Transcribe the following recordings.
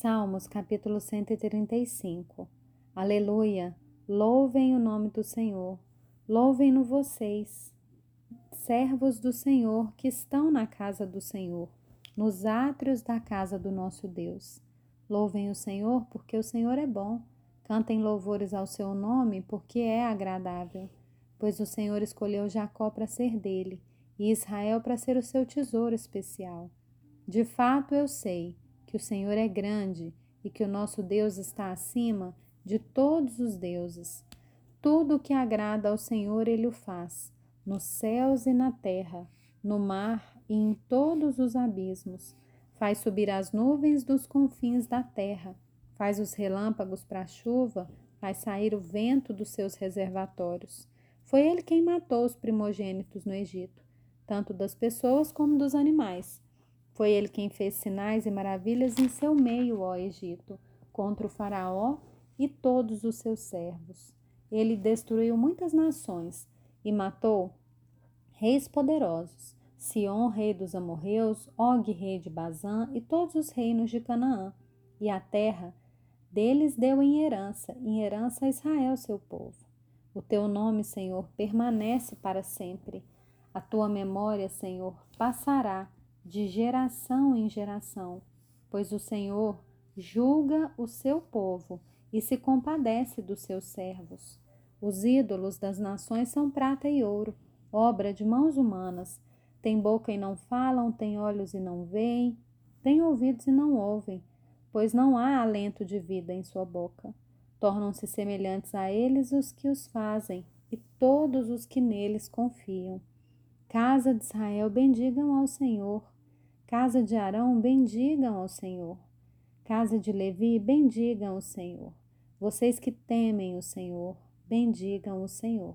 Salmos capítulo 135 Aleluia! Louvem o nome do Senhor, louvem-no vocês, servos do Senhor que estão na casa do Senhor, nos átrios da casa do nosso Deus. Louvem o Senhor, porque o Senhor é bom. Cantem louvores ao seu nome, porque é agradável. Pois o Senhor escolheu Jacó para ser dele, e Israel para ser o seu tesouro especial. De fato, eu sei que o Senhor é grande e que o nosso Deus está acima de todos os deuses. Tudo o que agrada ao Senhor ele o faz, nos céus e na terra, no mar e em todos os abismos. Faz subir as nuvens dos confins da terra, faz os relâmpagos para a chuva, faz sair o vento dos seus reservatórios. Foi ele quem matou os primogênitos no Egito, tanto das pessoas como dos animais foi ele quem fez sinais e maravilhas em seu meio, ó Egito, contra o Faraó e todos os seus servos. Ele destruiu muitas nações e matou reis poderosos, Sion, rei dos amorreus, Og, rei de Bazã e todos os reinos de Canaã. E a terra deles deu em herança, em herança a Israel, seu povo. O teu nome, Senhor, permanece para sempre. A tua memória, Senhor, passará de geração em geração, pois o Senhor julga o seu povo e se compadece dos seus servos. Os ídolos das nações são prata e ouro, obra de mãos humanas. Tem boca e não falam, tem olhos e não veem, tem ouvidos e não ouvem, pois não há alento de vida em sua boca. Tornam-se semelhantes a eles os que os fazem e todos os que neles confiam. Casa de Israel, bendigam ao Senhor. Casa de Arão, bendigam ao Senhor. Casa de Levi, bendigam o Senhor. Vocês que temem o Senhor, bendigam o Senhor.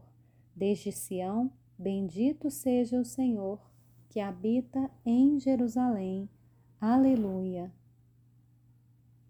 Desde Sião, bendito seja o Senhor, que habita em Jerusalém. Aleluia.